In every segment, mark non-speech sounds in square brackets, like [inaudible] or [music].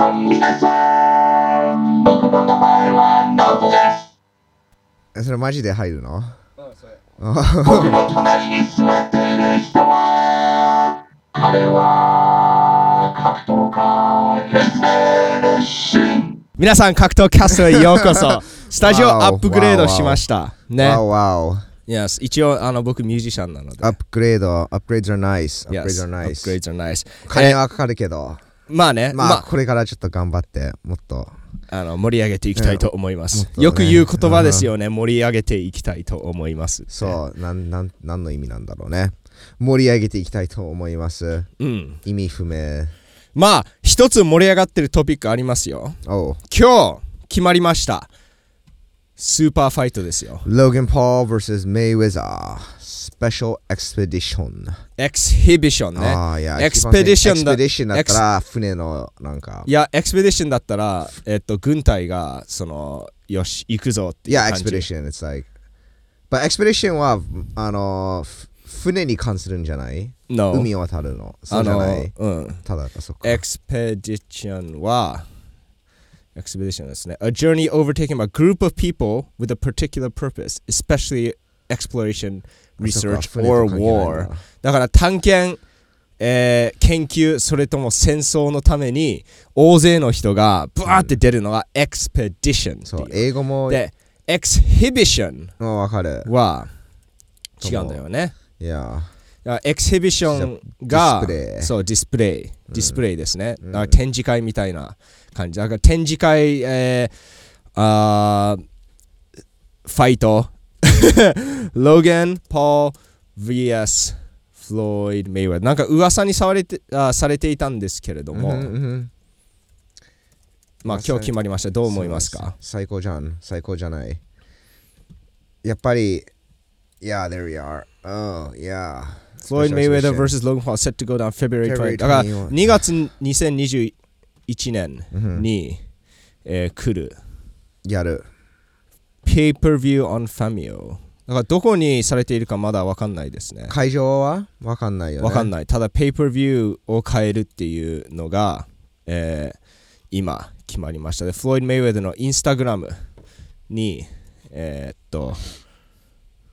そ皆さん僕の名前はナオトですえそれマジで入るの僕の隣に座っている人は彼は格闘家ですねシン皆さん格闘キャストへようこそスタジオアップグレードしましたねわおわお Yes 一応あの僕ミュージシャンなのでアップグレード、アップグレード are nice。アップグレード are nice。upgrades are nice 金はかかるけど、まあねまあ、まあこれからちょっと頑張って、もっと。あの盛り上げていきたいと思います、よく言う言葉ですよね盛り上げていきたいと思いますそう、なん、なん、なんの意味なんだろうね。盛り上げていきたいと思います。うん意味不明。まあ一つ盛り上がってるトピックありますよ。今日決まりましたスーパーファイトですよ Logan Paul vs. Mayweather Special Expedition。exhibition ねああ、いや、 expedition だ expedition だったら、船のなんかい。や expedition だったらえっと軍隊がそのよし行くぞっていう感じ Expedition。It's like. But Expedition は、あの、ふ船に関するんじゃない？No 海を渡るの。そあうじゃない？のうんただ、そっか。 expedition は expedition ですね A journey undertaken by a group of people with a particular purpose especially exploration research or war だだから探検、えー研究それとも戦争のために大勢の人がブワーって出るのが expedition そう英語もで exhibition うんわかる。は違うんだよねいや、 exhibition が display そう display display ですね、だから展示会みたいな感じ。だから展示会、えー、あーファイト。ローガン・ポー VS. フロイド・メイウェルなんか噂にされてあされていたんですけれども、うんうんうん。まあ今日決まりました。どう思いますか？最高じゃん。最高じゃない。やっぱり、Yeah, there we are. Oh, yeah. フロイド・メイウェル Special vs ローガン・ポー set to go down February February 20だから21 2月2021年に、えー来る。やる。Pay-per-view on Famio だからどこにされているかまだわかんないですね。会場はわかんないよね。わかんない。ただ Pay-per-view を変えるっていうのが、えー今決まりました。でフロイド・メイウェルのインスタグラムにえーっと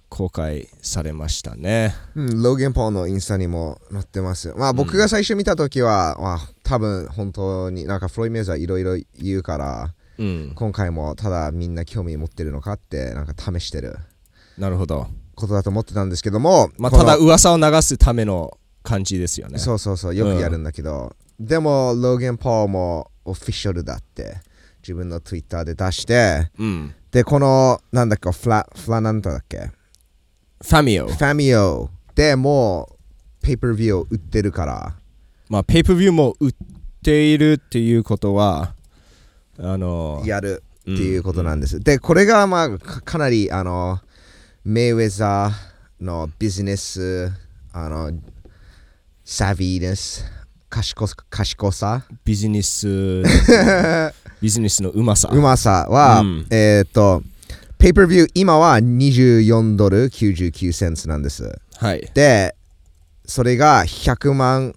公開されましたね。うん、ローゲン・ポーのインスタにも載ってます。まあ僕が最初見たときは、まあ多分本当になんかフロイド・メイザーいろいろ言うから、うん。今回もただみんな興味持ってるのかってなんか試してるなるほど。ことだと思ってたんですけども、まあただ噂を流すための感じですよね。そうそうそう、よくやるんだけど、でもローゲン・ポーもオフィシャルだって自分の Twitter で出して、うん。で、このなんだっけ、フラ、フラなんだっけ、ファミオファミオでもうペーパービューを売ってるから、まあペイプビューも売っているっていうことはあのやるっていうことなんです。で、これがまあかかなりあのメイウェザーのビジネス、あの、サビーネス、賢賢さ、ビジネス [laughs] ビジネスのうまさ。うまさは、うん。えーっと、ペーパービュー今は24ドル99センツなんです。はいで、それが100万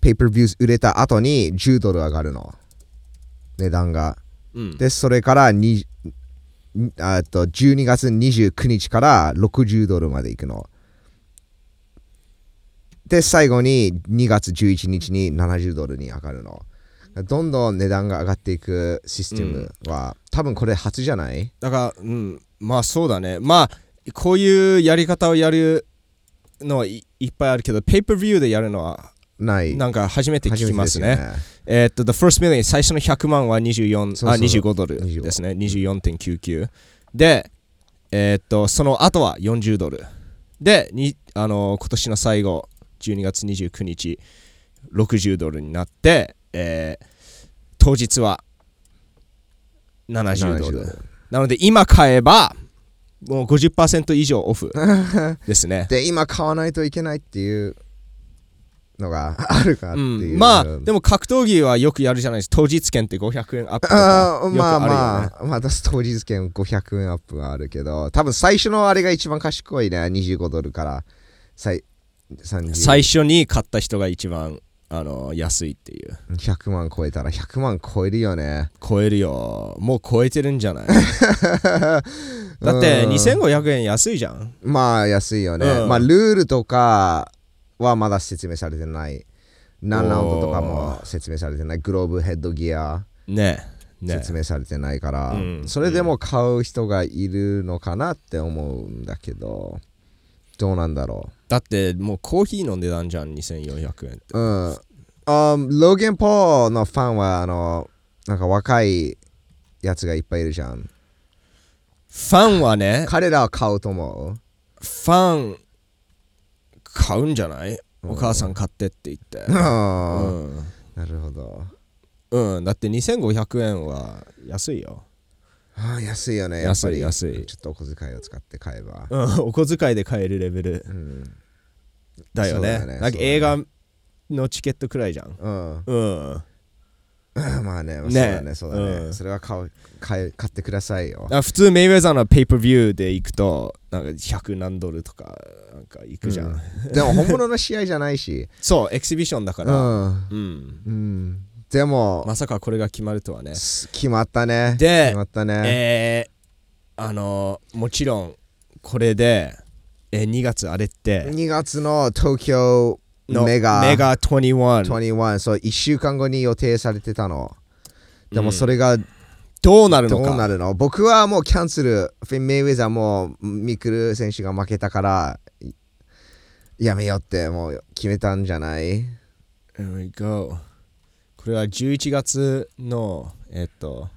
ペーパービュー売れた後に10ドル上がるの。値段が。うんで、それからにあと12月29日から60ドルまで行くの。で、最後に2月11日に70ドルに上がるの。どんどん値段が上がっていくシステムは、多分これ初じゃない？だからうんまあそうだね。まあこういうやり方をやるのはいいっぱいあるけどペイプビューでやるのはない。なんか初めて聞きますね。初めてですよえーっと The First Million 最初の100万は24そうあ25ドル25ですね。24.99でえーっとその後は40ドル。でにあの今年の最後12月29日60ドルになって、えー当日は70ドル70ドル。なので今買えばもう50%以上オフですね。[laughs] で、今買わないといけないっていうのが [laughs] あるかってういう。ん、まあでも格闘技はよくやるじゃないです。か当日券って500円アップとかあね。まあ、まあ、私当日券500円アップがあるけど、多分最初のあれが一番賢いね、25ドルから。最30最初に買った人が一番あの安いっていう100万超えたら100万超えるよね。超えるよもう超えてるんじゃない？[laughs] だってうん2500円安いじゃんまあ安いよね。うんまあルールとかはまだ説明されてない。何ラウンドとかも説明されてない。グローブ、ヘッドギアねね説明されてないから、うんそれでも買う人がいるのかなって思うんだけど、どうなんだろだってもうコーヒーの値段じゃん2400円ってう。うん。あローゲン・ポーのファンは、あの、なんか若いやつがいっぱいいるじゃん。ファンはね彼らは買うと思う？ファン買うんじゃない？お母さん買ってって言って [laughs] うあーん、なるほど。うん、だって2500円は安いよあー安いよね。やっぱり安い安いちょっとお小遣いを使って買えば。うん、お小遣いで買えるレベルうん。だよねそうだねなんか映画のチケットくらいじゃんうん。うん [laughs] まあね、そうねだね、そうだね。うんそれは買う買い買ってくださいよ。あ普通メイウェザーのペーパービューで行くとなんか100何ドルとかなんか行くじゃん、うん [laughs] でも本物の試合じゃないし。そうエキシビションだかうらん。うん、うん。でも、まさかこれが決まるとはねす決まったね。で決まったね。えー、あのもちろんこれで、えー2月あれって2月の東京のメガ。メガ21 21、そう、1週間後に予定されてたの。でもそれがどうなるのか。どうなるの？僕はもうキャンセル、フィン・メイウェザーもミクル選手が負けたから、いやめようってもう決めたんじゃない？Here we go これは11月のえっと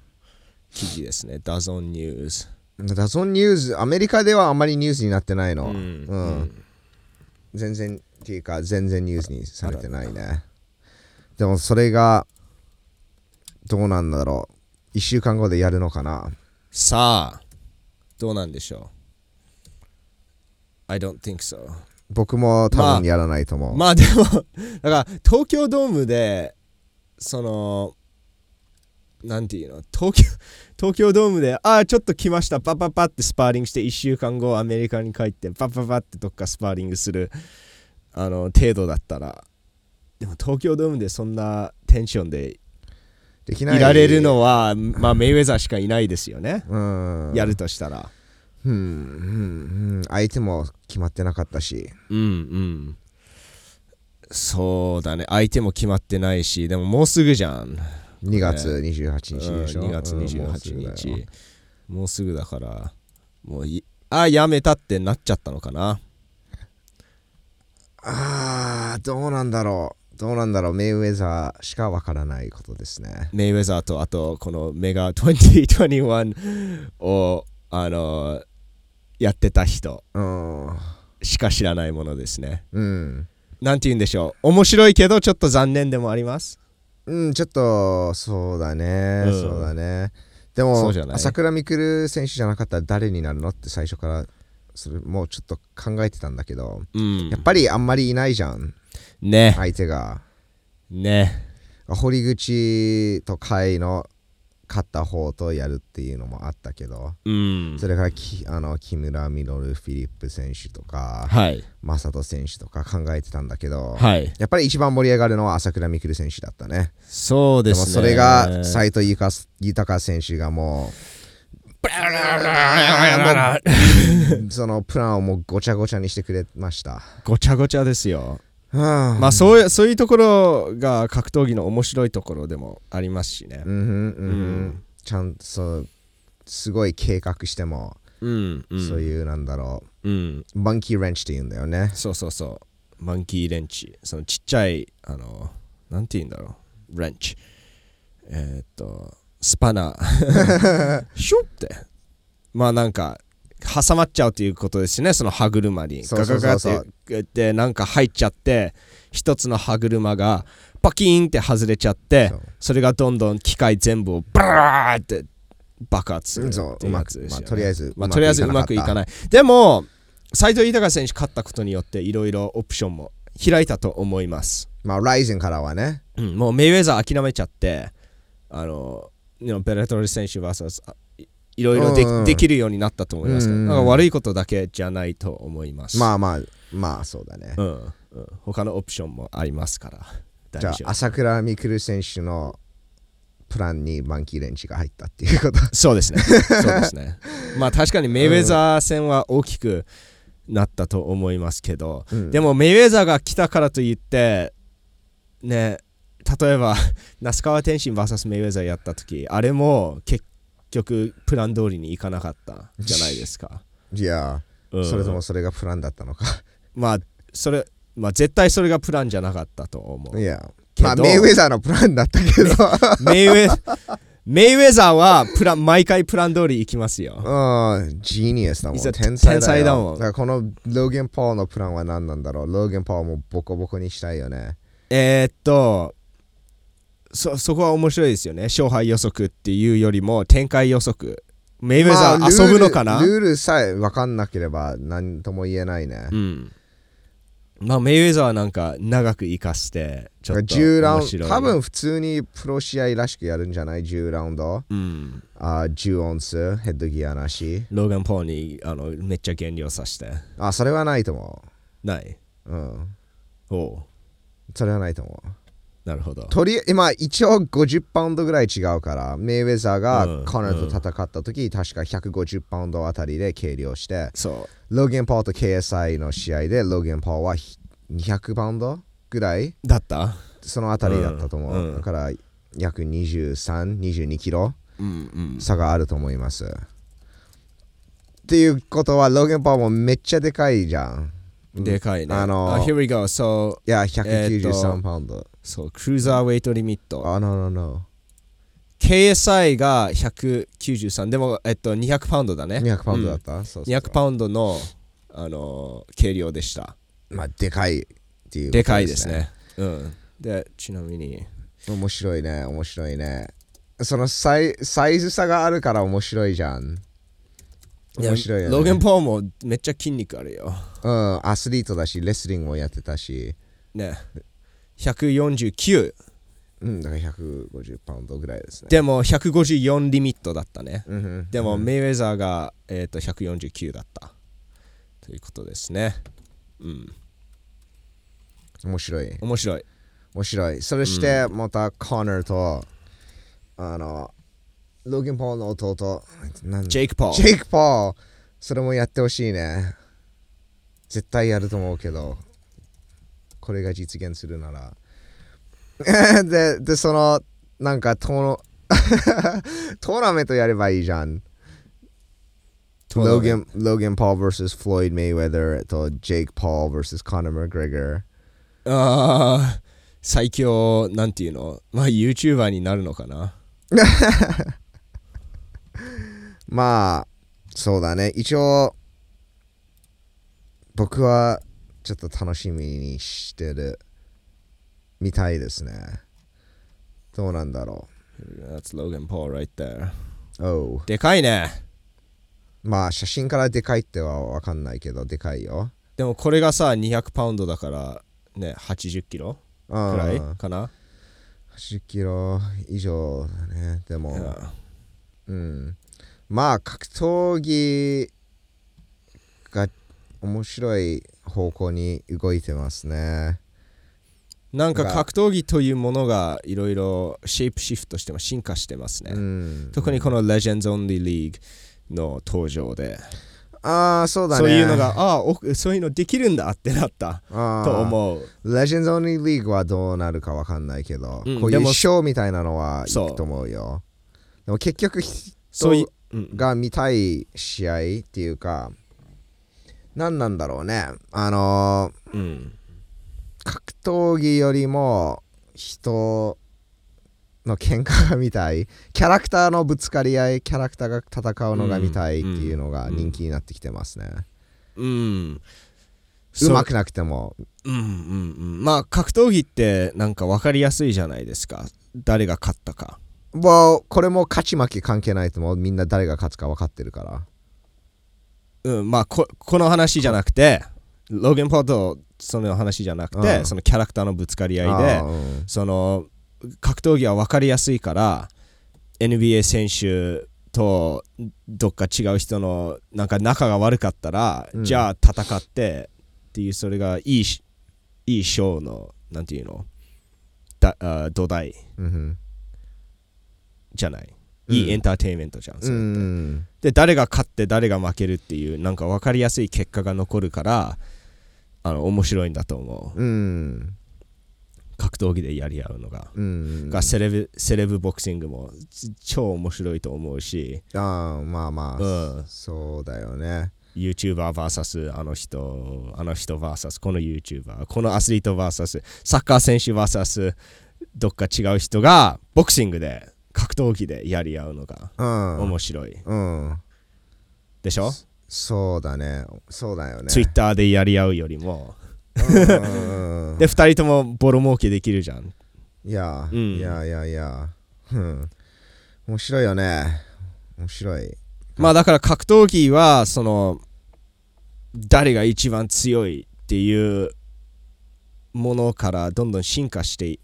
記事ですね。ダゾンニュース。ダゾンニュース、アメリカではあまりニュースになってないの。ううん。ん。全然、っていうか、全然ニュースにされてないね。でもそれが、どうなんだろう。1週間後でやるのかな。さあどうなんでしょう I don't think so 僕も多まあ分やらないと思う。まあでも [laughs] だから東京ドームでそのなんていうの？東京東京ドームでああちょっと来ましたパッパッパってスパーリングして1週間後アメリカに帰ってパッパッパってどっかスパーリングするあの程度だったら。でも東京ドームでそんなテンションでできないいられるのはまあメイウェザーしかいないですよね。うん。やるとしたら。うん、うん、うん。相手も決まってなかったし。うんうん。そうだね。相手も決まってないしでももうすぐじゃん。2月28日でしょ？うん2月うんもうすぐ28だよ。日、もうすぐだからもういあやめたってなっちゃったのかなああ、どうなんだろう。どうなんだろう。メイウェザーしかわからないことですね。メイウェザーとあとこのメガ [laughs] 2021をあのやってた人うん。しか知らないものですねうん。なんて言うんでしょう面白いけどちょっと残念でもあります？うん、ちょっと、そうだね。うんそうだね。でそも朝倉未来選手じゃなかったら誰になるの？って最初から、それもうちょっと考えてたんだけど、うん。やっぱりあんまりいないじゃん。ね。相手が。ね。堀口と甲斐の勝った方とやるっていうのもあったけど、うん。それからきあの木村稔、フィリップ選手とか、はい。正人選手とか考えてたんだけど、はい。やっぱり一番盛り上がるのは朝倉未来選手だったね。そうでね。ですもそれが斎藤豊選手がもう [laughs] そのプランをもうごちゃごちゃにしてくれました。ごちゃごちゃですよ。ままあそういうそういうところが格闘技の面白いところでもありますしね。うんうんちゃんとすごい計画しても、うんうん。そういうなんだろう。んうマンキーレンチって言うんだよね。そうそうそう。マンキーレンチそのちっちゃいあのなんて言うんだろう。レンチえーっとスパナ。ー [laughs] シュッて。まあなんか挟まっちゃうということですね。その歯車に。ガガガってやってなんか入っちゃって一つの歯車がパキーンって外れちゃってそれがどんどん機械全部をバーって爆発するっていうやつですよね。うまあとりあえずまあ、とりあえずうまくいかいない。でも斎藤豊選手勝ったことによっていろいろオプションも開いたと思います、まあライゼンからはね。うん、もうメイウェザー諦めちゃってあの you know ベラトル選手 VS あいいろいろで,、きるようになったと思いますから、うんうん悪いことだけじゃないと思います。まあまあまあそうだね。うんうん、他のオプションもありますからじゃあ朝倉未来選手のプランにマンキーレンチが入ったっていうこと。そうですね。[laughs] そうですね。まあ確かにメイウェザー戦は大きくなったと思いますけど、うん。でもメイウェザーが来たからといって、ね、例えば、[laughs] 那須川天心 VS メイウェザーやった時、あれも結局プラン通りにいかなかったじゃないですか。いや、うんそれともそれがプランだったのかまあ、それ、まあ絶対それがプランじゃなかったと思う。いやまあメイウェザーのプランだったけど [laughs] メイウェメイウェザーはプラン毎回プラン通り行きますよ。うん、 genius だもん。天才だもんこのローゲン・ポールのプランは何なんだろうローゲン・ポールもボコボコにしたいよね。えーっとそ、そこは面白いですよね。勝敗予測っていうよりも展開予測。メイウェザまあー遊ぶのかな、ルールさえ分かんなければ何とも言えないね。うん。まあ、メイウェザーはなんか長く生かして、ちょっと10ラウンド。多分普通にプロ試合らしくやるんじゃない ?10 ラウンド。うん。あ10オンス、ヘッドギアなし。ローガン・ポーにあのめっちゃ減量させて。あ、それはないと思ない？う。うん。おうそれはないと思う。なるほど。とり今一応50パウンドぐらい違うからメイウェザーがうんコナーと戦った時、確か150パウンドあたりで計量してそローゲン・ポールと KSI の試合でローゲン・ポールはひ200パウンドぐらいう。だったそのあたりだったと思う、うんうんだから約23、22キロうんうん。差があると思いますっていうことはローゲン・ポールもめっちゃでかいじゃんでかいね。あのあ here we go. So, いやえーと193パウンド、そう、クルーザーウェイトリミット。あ、no no no KSI が193でも、えっと、200パウンドだね。200パウンドだうん。った、そうそうそう。200パウンドの、あのー軽量でした。まあでかいっていうことでかいですね。うん。でちなみに。面白いね面白いね。そのサイサイズ差があるから面白いじゃん。面白いよね。ローゲン・ポーもめっちゃ筋肉あるよ。うんアスリートだしレスリングもやってたし。ね149うんだから150パウンドぐらいですね。でも154リミットだったね。うんうん。でも、うんメイウェザーが、えー、と149だった。ということですね。うん。面白い。面白い。面白い。それしてまたコナーとあのローゲン・ポールの弟。ジェイク・ポージェイク・ポールそれもやってほしいね。絶対やると思うけどこれが実現するなら。[laughs] ででそのなんかトー [laughs] トーナメントやればいいじゃん。ローゲン、ローゲン・ポール vs フロイド・メイウェザーとジェイク・ポール vs コナー・マグレガーああ最強なんていうの？まあ YouTuber になるのかな？[laughs] まあそうだね。一応僕はちょっと楽しみにしてるみたいですね。どうなんだろ That's Logan Paul right there. うおうでかいね。まあ写真からでかいっては分かんないけどでかいよ。でもこれがさ200パウンドだからね80キロくくらいかな？80キロ以上だねでも、うん。まあ格闘技が面白い方向に動いてますね。なんか格闘技というものがいろいろシェイプシフトしても進化してますね、うん。特にこの Legends Only League の登場で、ああそうだね。そういうのがああおそういうのできるんだってなった。と思う。Legends Only League はどうなるかわかんないけど、うん。こういうショーみたいなのはいくと思うよ。でも結局人が見たい試合っていうか何なんだろうね。あのーうん、格闘技よりも人の喧嘩が見たい。キャラクターのぶつかり合いキャラクターが戦うのが見たいっていうのが人気になってきてますね、うん、うまくなくても。うんうんうん。まあ格闘技ってなんか分かりやすいじゃないですか。誰が勝ったか。もうこれも勝ち負け関係ないと思う。みんな誰が勝つか分かってるからうんまあここの話じゃなくてローゲン・ポーとその話じゃなくて、うん。そのキャラクターのぶつかり合いであーうん。その格闘技は分かりやすいから NBA 選手とどっか違う人のなんか仲が悪かったら、うん。じゃあ戦ってっていうそれがいいしいいショーのなんていうのだあ土台うん。じゃない。うん。いいエンターテインメントじゃん。それって。うんで、誰が勝って誰が負けるっていう、なんか分かりやすい結果が残るから、あの面白いんだと思う。うん格闘技でやり合うのが。うん。がセレブセレブボクシングもち超面白いと思うし、ああまあまあ、うん、そうだよね。YouTuberVS あの人、あの人 VS この YouTuber、このアスリート VS サッカー選手 VS どっか違う人がボクシングで格闘技でやり合うのがうん。面白い。うん。でしょ、そうだね。そうだよね ?Twitter でやり合うよりも。うん。[laughs] で、2人ともボロ儲けできるじゃん。いや、うん。いやいやいや、うん、面白いよね。面白い。まあだから格闘技はその誰が一番強いっていうものからどんどん進化して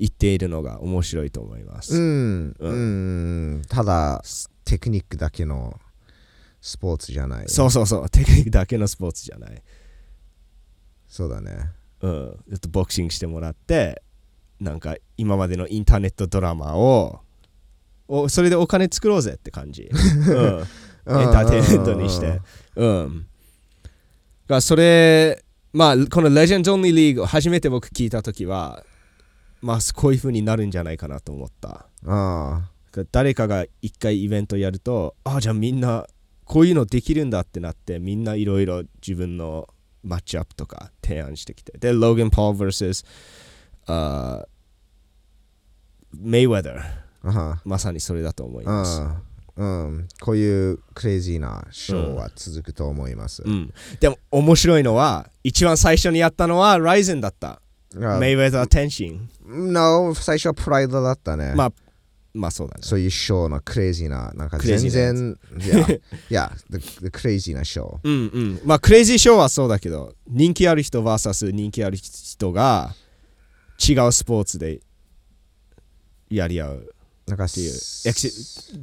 いっているのが面白いと思います。うん、ううんん、ただテクニックだけのスポーツじゃないそうそうそう、テクニックだけのスポーツじゃない。そうだねうん、ちょっとボクシングしてもらって、なんか今までのインターネットドラマを、おそれでお金作ろうぜって感じ。[laughs] うん、エンターテインメントにして。うん。がそれ、まあ、この Legends Only League を初めて僕聞いたときは、まあ、こういう風になるんじゃないかなと思った。あ誰かが一回イベントやると、ああ、じゃあみんな、こういうのできるんだってなって、みんないろいろ自分のマッチアップとか提案してきて。で、ローガン・ポール vs、あメイウェザー。まさにそれだと思います。うん、うん、こういうクレイジーなショーは続くと思います、うん、でも面白いのは、一番最初にやったのはライゼンだった。あメイウェザー・テンシン。No 最初はプライドだったねまあ、まあそうだね。そういうショーのクレイジーななんか全然いやいや the, the クレイジーな [laughs] ショーうんうん。まあ、クレイジーショーはそうだけど、人気ある人 VS 人気ある人が違うスポーツでやり合うなんかっていう。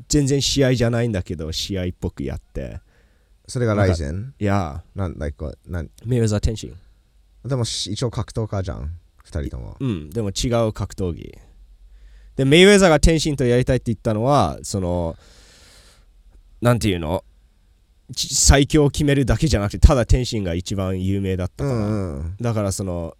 全然試合じゃないんだけど、試合っぽくやって。それがライゼンいや、なんだいこなん？メイウェザー・テンシン。でもし一応格闘家じゃん二人ともうん、でも違う格闘技。で、メイウェザーが天心とやりたいって言ったのは、その、なんていうの？ち最強を決めるだけじゃなくて、ただ天心が一番有名だったうから。んうんだからその、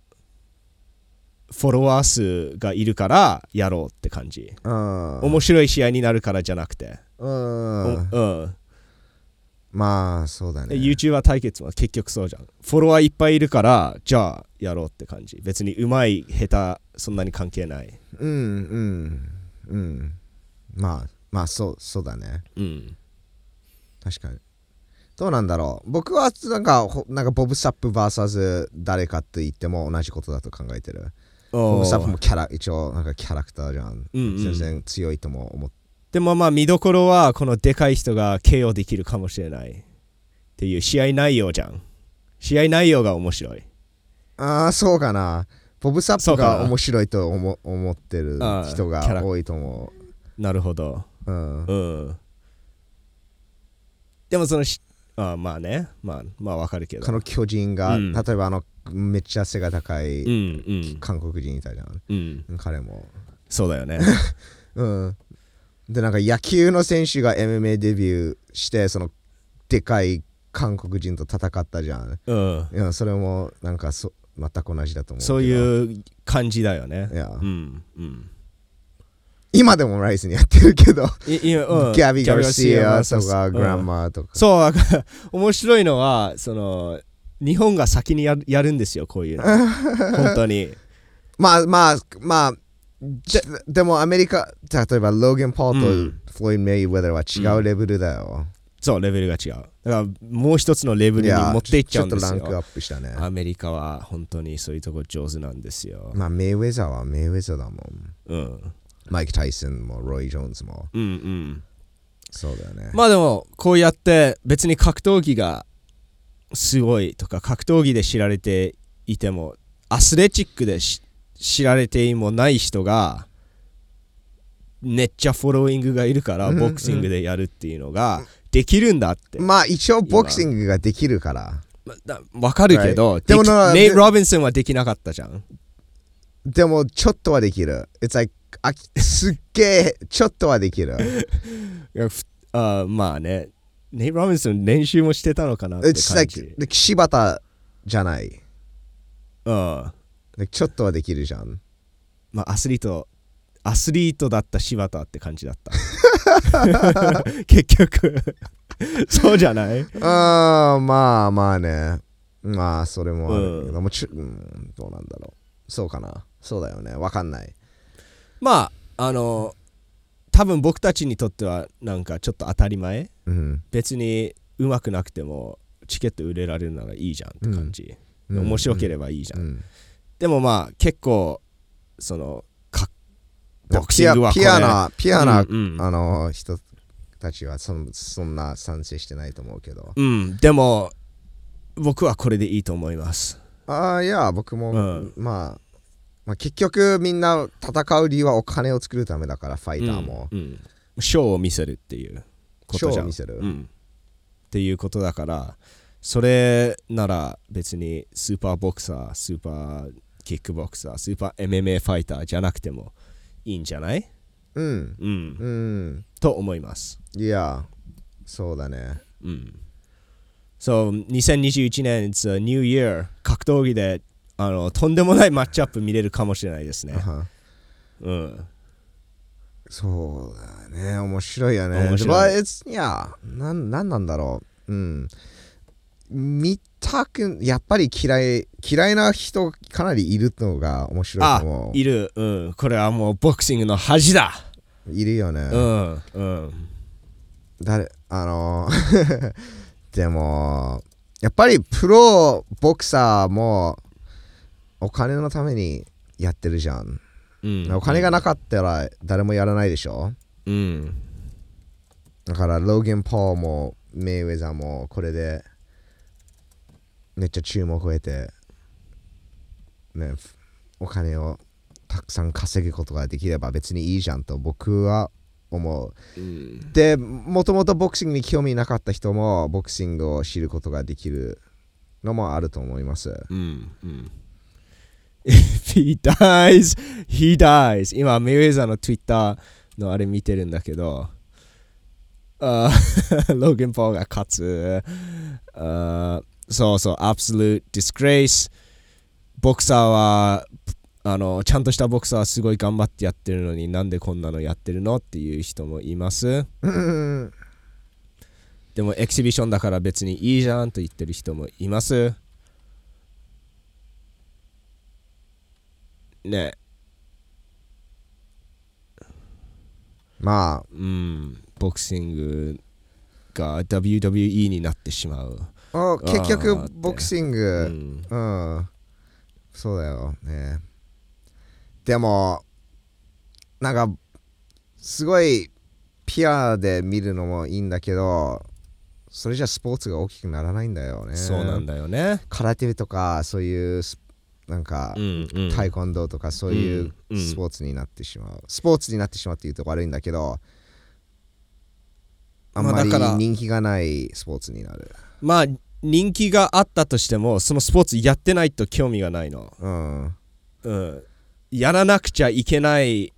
フォロワー数がいるからやろうって感じ。うん面白い試合になるからじゃなくて。うんうん。まあそうだね。で YouTuber 対決は結局そうじゃん。フォロワーいっぱいいるから、じゃあやろうって感じ。別にうまい、下手、そんなに関係ない。うんうんうん。まあまあそうそうだね。うん。確かに。どうなんだろう。僕はなんかほなんかボブ・サップ VS 誰かって言っても同じことだと考えてる。ボブ・サップもキャラ一応なんかキャラクターじゃん、うんうん。全然強いとも思ってでもまあ見どころはこのでかい人が KO できるかもしれない。っていう試合内容じゃん。試合内容が面白い。ああそうかな。ボブ・サップが面白いと思思ってる人キャラ。が多いと思なるほど。う、うん、うん。でもそのしあまあね。まあまあわかるけど。この巨人が、うん。例えばあのめっちゃ背が高いうんうん。韓国人いたじゃん、うん。彼も。そうだよね。[laughs] うんでなんか野球の選手が MMA デビューしてそのでかい韓国人と戦ったじゃん。うん。いやそれもなんかそ全く同じだと思うそうういう感じだよね。いや。うんうん。今でもライスにやってるけど、いいやうん。ギャビ・ガルシアとか、うん。グランマーとか、そう [laughs] 面白いのはその日本が先にやるやるんですよこういうの。[laughs] 本当に。まあまあまあででもアメリカ例えばローゲン・ポールうん。とフロイド・メイウェザーは違うレベルだよ、そうレベルが違う。だからもう一つのレベルに持っていっちゃうんですちょっとランクアよップしたね。アメリカは本当にそういうとこ上手なんですよ、まあメイウェザーはメイウェザーだもん。うん、マイク・タイソンもロイ・ジョーンズも。うんうん。そうだよね。まあでもこうやって別に格闘技がすごいとか格闘技で知られていてもアスレチックでし知られてもない人がめっちゃフォローイングがいるからうんボクシングでやるっていうのができるんだって。まあ一応ボクシングができるから。わかるけど、Right でもネイ・ロビンソンはできなかったじゃん。でもちょっとはできる。It's like あすっげえちょっとはできる。[laughs] あーまあね。ネイト・ロビンソン練習もしてたのかなって It's 感 like じ、like 柴田じゃない。うん、Like ちょっとはできるじゃん。まあアスリートアスリートだった柴田って感じだった。[laughs] 結局。そうじゃない？あーまあまあね。まあそれもあるけど、うもちろんどうなんだろう。そうかな。そうだよね。わかんない。まああの多分僕たちにとってはなんかちょっと当たり前。うん。別にうまくなくてもチケット売れられるならいいじゃんって感じ、うん。面白ければいいじゃん、うんでもまあ結構そのかボクシピアングはこれ。ピアなピアな、うんうん。あの人たちはそんそんな賛成してないと思うけど。うん、でも僕はこれでいいと思います。ああいや僕も、うん。まあまあ結局みんな戦う理由はお金を作るためだからファイターも、うんうん。ショーを見せるっていうことじゃん。ショーを見せる。うん、っていうことだからそれなら別にスーパーボクサースーパーキックボクサースーパー MMA ファイターじゃなくてもいいんじゃない？うん。うん、うん。と思います。いやそうだね。うん。そう、2021年、It's a New Year 格闘技であのとんでもないマッチアップ見れるかもしれないですね。うん。そうだね。面白いよね。面白い。But it's- いやなんなんなんだろう。うん。見たくやっぱり嫌い嫌いな人かなりいるのが面白いあと思、ういる。うん。これはもうボクシングの恥だ。いるよね、うん。うん。誰あの [laughs] でもやっぱりプロボクサーもお金のためにやってるじゃん、うん、お金がなかったら誰もやらないでしょ？うん。だからローゲン・ポーもメイウェザーもこれでめっちゃ注目を得てねお金をたくさん稼ぐことができれば別にいいじゃんと僕は思ううん。でもともとボクシングに興味なかった人もボクシングを知ることができるのもあると思いますうん。うん。If he dies, he dies. 今、メイウェザーの Twitter のあれ見てるんだけど、[laughs] ローゲン・ポーが勝つ。そうそう、Absolute Disgrace。ボクサーは、あの、ちゃんとしたボクサーはすごい頑張ってやってるのになんでこんなのやってるのっていう人もいます。うんでもエキシビションだから別にいいじゃんと言ってる人もいます。ねまうん、ボクシングが WWE になってしまう。あお結あ局ーボクシンうグん、うん、そうだよ。ね。でもなんかすごいピアで見るのもいいんだけどそれじゃスポーツが大きくならないんだよね。そうなんだよね。空手とかそういうスなんか、うんうん、タイコンドーとかそういううんうん。スポーツになってしまう、スポーツになってしまうっていうと悪いんだけどあんまり人気がないスポーツになる、まあ人気があったとしてもそのスポーツやってないと興味がないの。うん、うん、やらなくちゃいけない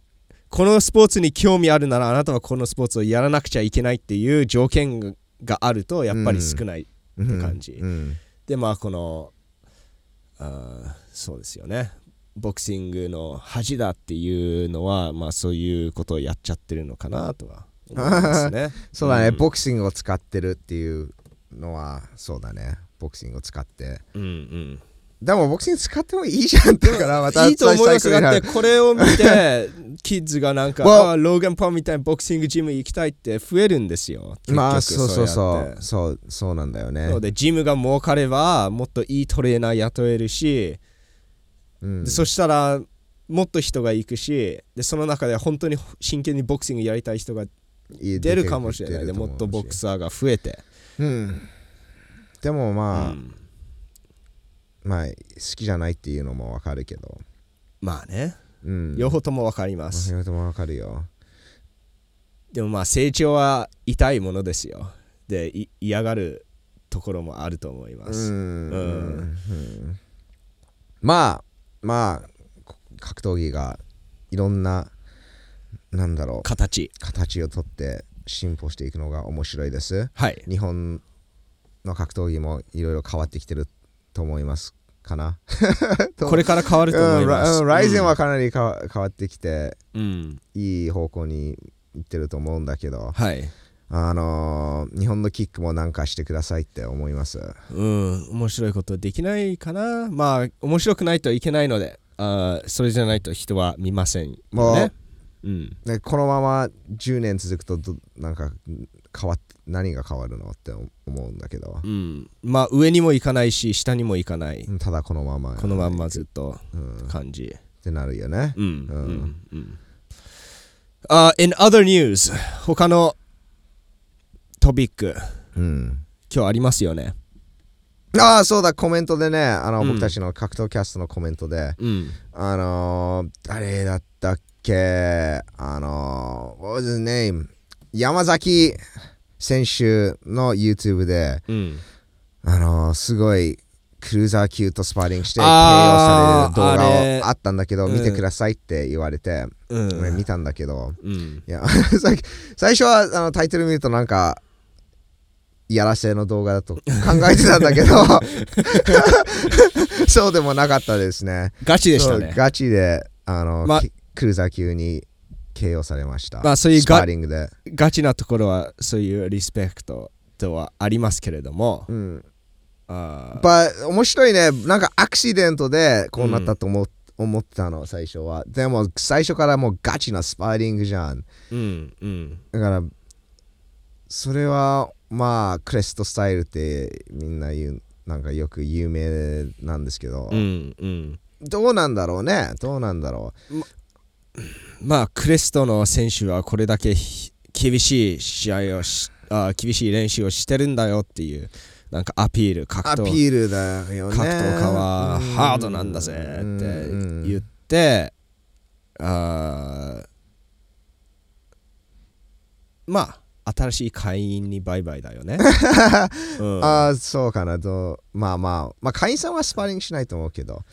このスポーツに興味あるならあなたはこのスポーツをやらなくちゃいけないっていう条件があるとやっぱり少ない、って感じ。うん。でまあこのあーそうですよね。ボクシングの恥だっていうのはまあそういうことをやっちゃってるのかなとは思いますね。[laughs] そうだね、うん。ボクシングを使ってるっていうのはそうだね。ボクシングを使って。うんうん。でもボクシング使ってもいいじゃんだからまたいいと思います最初にだってこれを見て [laughs] キッズがなんか Well- あローガン・パンみたいなボクシングジム行きたいって増えるんですよ。まあそうそうそう。そうそうなんだよね。そうでジムが儲かればもっといいトレーナー雇えるし、うん。でそしたらもっと人が行くしでその中で本当に真剣にボクシングやりたい人がい出るかもしれない。出でもっとボクサーが増えて、うん。でもまあ、うんまあ好きじゃないっていうのもわかるけど。まあね。うん。両方とも分かります、両方ともわかるよ。でもまあ成長は痛いものですよ。でい嫌がるところもあると思います、うん。まあまあこ格闘技がいろんななんだろう。形。形をとって進歩していくのが面白いです。はい。日本の格闘技もいろいろ変わってきてると思いますかな。[laughs] これから変わると思います、うんラライゼンはかなり変わってきてうん、いい方向に行ってると思うんだけどはい。あのー日本のキックもなんかしてくださいって思います。うん面白いことできないかな。まあ面白くないといけないのであーそれじゃないと人は見ませんよもうねうん。でこのまま10年続くとどなんか変わっ何が変わるのって思うんだけど。うん、まあ上にも行かないし下にも行かない。ただこのままこのまんまずっとうん、っ感じてなるよね。うん。うん。うん。うん。あ in other news 他のトピック。うん。今日ありますよね。ああそうだコメントでねあの、うん。僕たちの格闘キャストのコメントで。うん。あのー、誰だったっけあのー、what was his name? 山崎選手の YouTube でうん。あのー、すごいクルーザー級とスパーリングしてあーされる動画をあったんだけどうん。見てくださいって言われて、うん。俺見たんだけどうん。いや [laughs] さ最初はあのタイトル見るとなんかやらせの動画だと考えてたんだけど [laughs] そうでもなかったですね。ガチでしたね。ガチであの、まきクルーザー級に KO されました、まあそういうスパガーリングで、ガチなところはそういうリスペクトとはありますけれども。うん、あー。ば面白いね。なんかアクシデントでこうなったと思,、思ってたの最初は。でも最初からもうガチなスパーリングじゃん。うんうん。だからそれはまあクレストスタイルってみんな言うなんかよく有名なんですけど、うんうん。どうなんだろうね。どうなんだろまあクレストの選手はこれだけひ厳しい試合をしあ厳しい練習をしてるんだよっていうなんかアピールう格闘アピールだよね。格闘家はうん。ハードなんだぜって言ってあーまあ新しい会員にバイバイだよね、[laughs] うん。ああそうかなどうまあまあまあ会員さんはスパーリングしないと思うけど、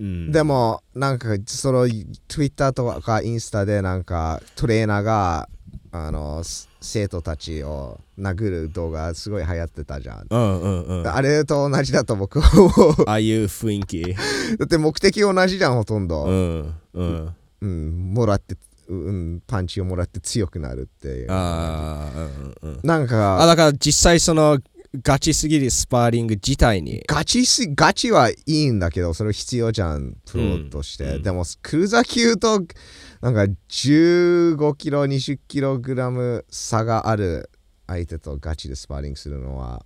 うん。でもなんかその Twitter とかインスタでなんかトレーナーがあのす生徒たちを殴る動画すごい流行ってたじゃん、うんうんうん。ああれと同じだと僕は思う。あいう雰囲気。だって目的同じじゃんほとんど、うんうん。うん、もらって、うん、パンチをもらって強くなるっていう。ああうんうんなんあかだから実際そのガチすぎるスパーリング自体に。ガチすガチはいいんだけどそれ必要じゃんプロとして、うん。うんでもクルーザー級となんか15キロ20キログラム差がある相手とガチでスパーリングするのは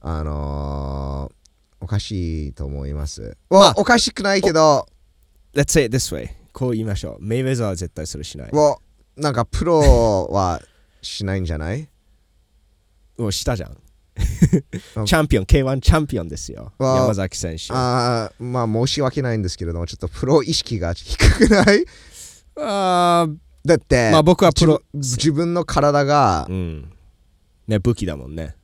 あのーおかしいと思います、まあおかしくないけど。Let's say it this way こう言いましょう。メイウェザーは絶対それしない。なんかプロはしないんじゃない？[laughs] もうしたじゃん。あチャンピオン K1 チャンピオンですよ。山崎選手あまあ申し訳ないんですけれどもちょっとプロ意識が低くない？あーだって、まあ僕はプロ自自分の体がうん。ね武器だもんね。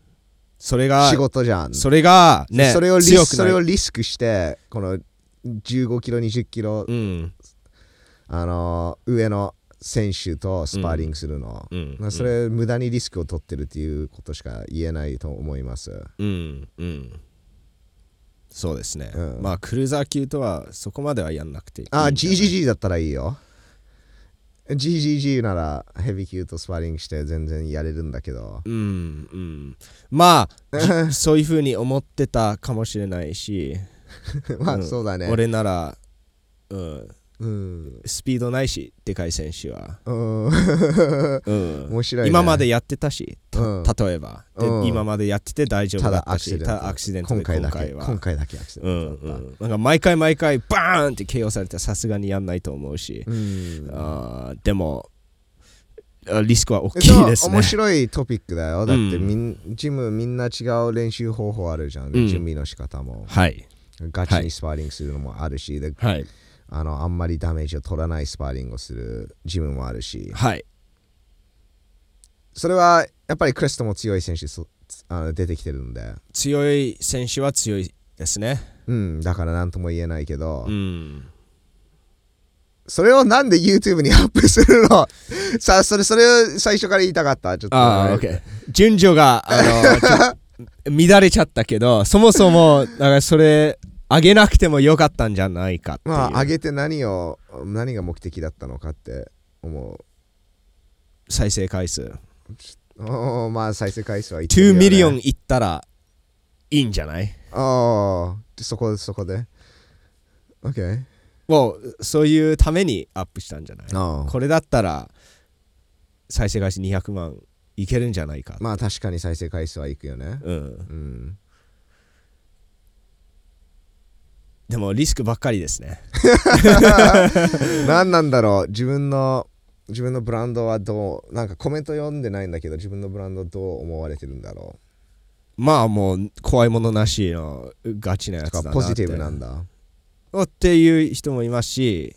それが仕事じゃん、それがねそれをリスそれをリスクしてこの15キロ20キロ、うん。あのー上の選手とスパーリングするの、うん。まあそれ無駄にリスクを取ってるっていうことしか言えないと思います。うん。うん。そうですね、うん。まあクルーザー級とはそこまではやんなくていい。あ GGG だったらいいよ。GGG ならヘビー級とスパーリングして全然やれるんだけど。うん。うん。まあじ [laughs] そういうふうに思ってたかもしれないし。[laughs] まあうん。そうだね。俺なら、うん、うん、スピードないしでかい選手は、うん、今までやってたし、たうん。例えば、今までやってて大丈夫ただったし。だアクシデント。ただアクシデント。で今回だけ。は。今回だけアクシデうんントだった。うん、なんか毎回毎回バーンって KO されたらさすがにやんないと思うし、うん。あーでもあリスクは大きいですね。面白いトピックだよ。だってうん。みん、ジムみんな違う練習方法あるじゃん、うん。準備の仕方も。はい。ガチにスパーリングするのもあるし、ではいあのあんまりダメージを取らないスパーリングをするジムもあるし。はい。それはやっぱりクレストも強い選手そあの出てきてるんで。強い選手は強いですね。うんだから何とも言えないけど、うん。それをなんで YouTube にアップするの？[laughs] さあ、それ、それを最初から言いたかった？ちょっと。ああ、OK。順序が、あの、[laughs] 乱れちゃったけど、そもそも、だからそれ、あげなくてもよかったんじゃないかっていう。まあ、上げて何を、何が目的だったのかって思う。再生回数。おーまあ、再生回数は言ってるよ2ねミリオンいったらいいんじゃない？ああ、でそこで、そこで？OK。もう、そういうためにアップしたんじゃない？ああこれだったら、再生回数200万いけるんじゃないか。まあ、確かに再生回数はいくよね。うん。うん。でも、リスクばっかりですね。[laughs] 何なんだろう。自分の自分のブランドはどうなんかコメント読んでないんだけど自分のブランドどう思われてるんだろまあ、もう、怖いものなしのガチなやうつだな。ポジティブなんだ。っていう人もいますし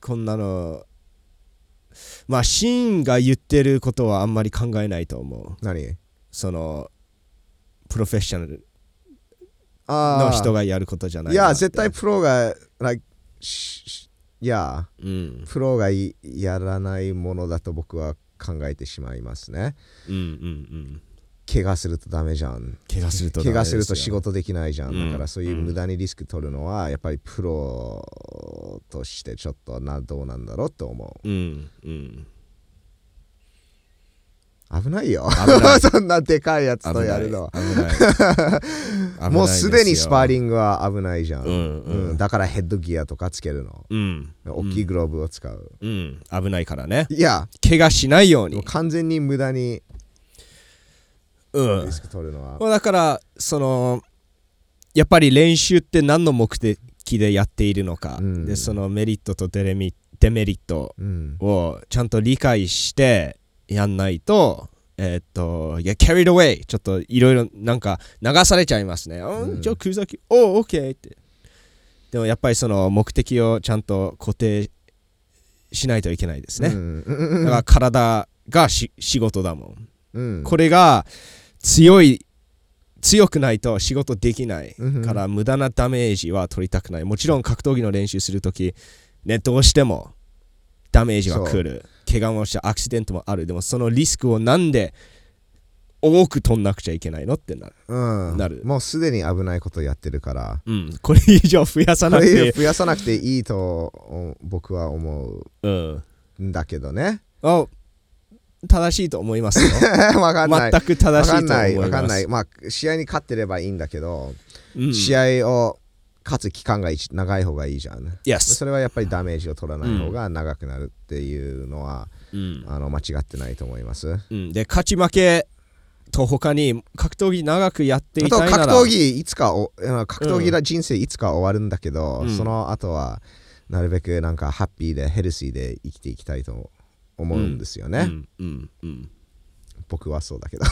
こんなのまあシーンが言ってることはあんまり考えないと思う。何？そのプロフェッショナル。あの人がやることじゃないいや絶対プロが like いやうん。プロがいやらないものだと僕は考えてしまいますね。うんうんうん。怪我するとダメじゃん。怪我するとダ怪我すよると仕事できないじゃん、うん。だからそういう無駄にリスク取るのはやっぱりプロとしてちょっとなどうなんだろうと思う。ん。うん。う危ないよ。[laughs] そんなでかいやつとやるの。危ない。[laughs] もうすでにスパーンリングは危ないじゃん、うんうん。だからヘッドギアとかつけるの。うん。大きいグローブを使う、うん。危ないからね。いや。怪我しないように。完全に無駄にうん。リスク取るのは、まあだからそのやっぱり練習って何の目的でやっているのか、うん。でそのメリットとデレミデメリットうん。をちゃんと理解してやんないとえーっといや carried away ちょっといろいろなんか流されちゃいますね、あうん。じゃあ空先おお OK って。でもやっぱりその目的をちゃんと固定しないといけないですね、うん。うんだから体がし仕事だもん。うん。これが強い強くないと仕事できないうん。から無駄なダメージは取りたくない。もちろん格闘技の練習するときねどうしてもダメージは来る怪我もしてアクシデントもある。でもそのリスクをなんで多く取んなくちゃいけないのってなる。うん。なる。もうすでに危ないことやってるから。うん。これ以上増やさなくて。増やさなくていいとお僕は思うん。うんだけどね。あ正しいと思いますよ。[laughs] わかんない。全く正わしいと思かんない。かんない。まあ試合に勝ってればいいんだけど、うん。試合を勝つ期間が一長い方がいいじゃん。Yes それはやっぱりダメージを取らない方が長くなるっていうのは、うん。あの間違ってないと思います。うん、で勝ち負けと他に格闘技長くやっていたいなら。格闘技いつかお格闘技の人生いつか終わるんだけど、うん。その後はなるべくなんかハッピーでヘルシーで生きていきたいと思うんですよね、うん。うん。うん。僕はそうだけど。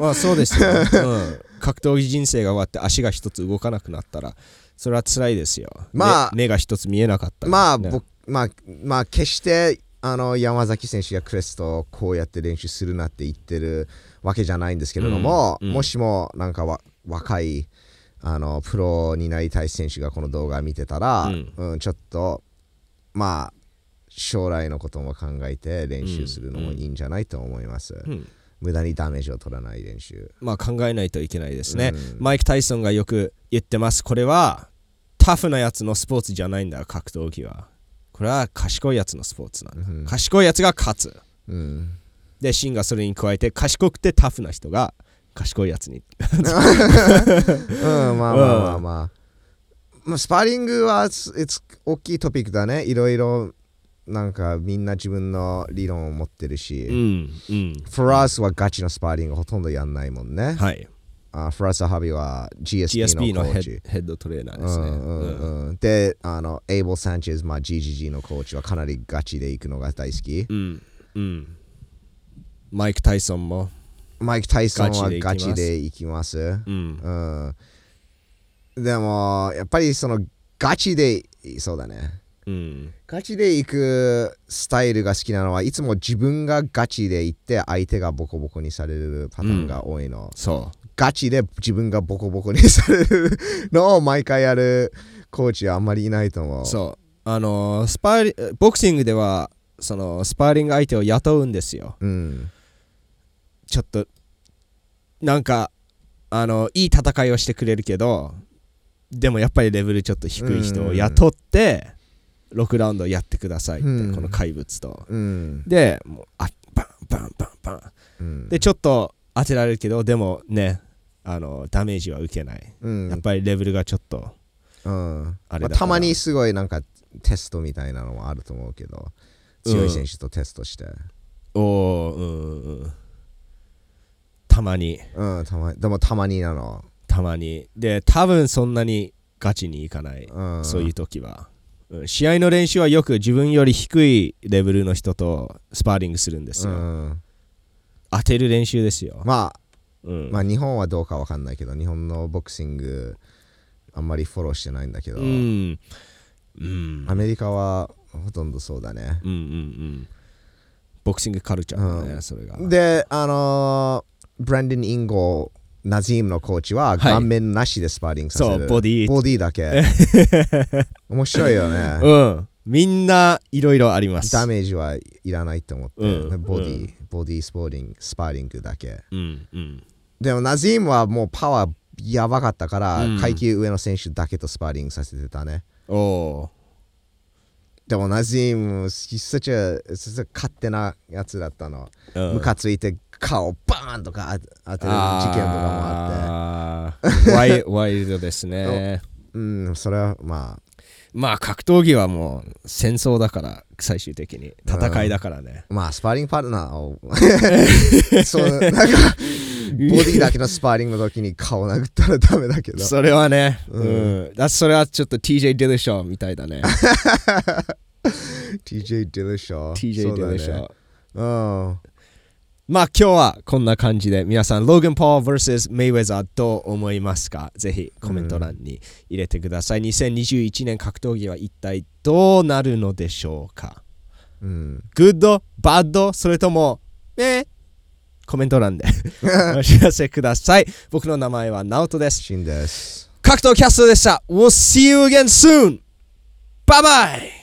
まあそうですよ、うん、[laughs] 格闘技人生が終わって足が一つ動かなくなったらそれは辛いですよ。まあ目目が一つ見えなかったまあ僕まあまあ決してあの山崎選手やクレスとこうやって練習するなって言ってるわけじゃないんですけれども、うんうん。もしもなんかわ若いあのプロになりたい選手がこの動画見てたら、うん。うんちょっとまあ将来のことも考えて練習するのもいいんじゃないと思います、うん無駄にダメージを取らない練習。まあ考えないといけないですね、うん。マイク・タイソンがよく言ってます。これはタフなやつのスポーツじゃないんだ格闘技は。これは賢いやつのスポーツなんだ、うん。賢いやつが勝つ。うん。でシンがそれに加えて賢くてタフな人が賢いやつに。[laughs] うん、まあまあまあまあ。まあ、スパーリングは、大きいトピックだね。いろいろ、なんかみんな自分の理論を持ってるうし。んうん For us はガチのスパーリングほとんどやんないもんね。はいあ For ハビは GSP のコーチッ。ヘッドトレーナーうですね、んうんうん、で、あの、エイボル・サンチェズ、まあ、GGG のコーチはかなりガチで行くのが大好き。うんうんマイク・タイソンもマイク・タイソンはガチで行きます。うんうん、でもやっぱりそのガチでそうだねうんガチで行くスタイルが好きなのはいつも自分がガチで行って相手がボコボコにされるパターンが多いの、そガチで自分がボコボコにされるのを毎回やるコーチはあんまりいないと思う。う。そあのスパーリボクシングではそのスパーリング相手を雇うんですよ。うん。ちょっとなんかあのいい戦いをしてくれるけどでもやっぱりレベルちょっと低い人を雇って6ラウンドやってくださいって、うん。この怪物と。うん。でもうあバンバンバンバン。うん。でちょっと当てられるけどでもねあのダメージは受けない。うん。やっぱりレベルがちょっとうん。あれだから。まあたまにすごいなんかテストみたいなのもあると思うけど強い選手とテストして。おおうんうん。たまに。うんたまでもたまになの。たまに。で多分そんなにガチにいかない、うん。そういう時は、うん試合の練習はよく自分より低いレベルの人とスパーリングするんですうよ、ん。当てる練習ですよ、まあうん。まあ日本はどうかわかんないけど日本のボクシングあんまりフォローしてないんだけどうん。うん。アメリカはほとんどそうだね。うんうんうん。ボクシングカルチャーだね、うん。それが。であのーブランデン・インゴナジームのコーチははい。顔面なしでスパーリングさせる、そうボディボディだけ。[laughs] 面白いよね。うん。みんないろいろあります。ダメージはいらないと思って、うん。ボディ、うん。ボディスポーリングスパーリングだけ。うんうん。でもナジームはもうパワーやばかったから、うん。階級上の選手だけとスパーリングさせてたね。おおでもナジーム he's such a, such a 勝手なやつだったの、ー、うん。ムカついて顔バーンとか当てる事件とかもあって。ワイ [laughs] ワイルドですね。う。んそれはままあ格闘技はもう戦争だから最終的に。戦いだからね。あまあスパーリングパートナーを。[laughs] そうなんかボ [laughs] ディだけのスパーリングの時に顔殴ったらダメだけど。それはね、ううん。ん、だそれはちょっと TJ ディルショーみたいだね。TJ ディルショー TJ ディルショー、そうだねまあ今日はこんな感じで皆さんローガン・ポール vs メイウェザーどう思いますか？ぜひコメント欄に入れてください、2021年格闘技は一体どうなるのでしょうか？うん。うん good bad それともえ？コメント欄で。[laughs] お知らせください。僕の名前はナオトです。シンです。格闘キャストでした。We'll see you again soon! Bye bye!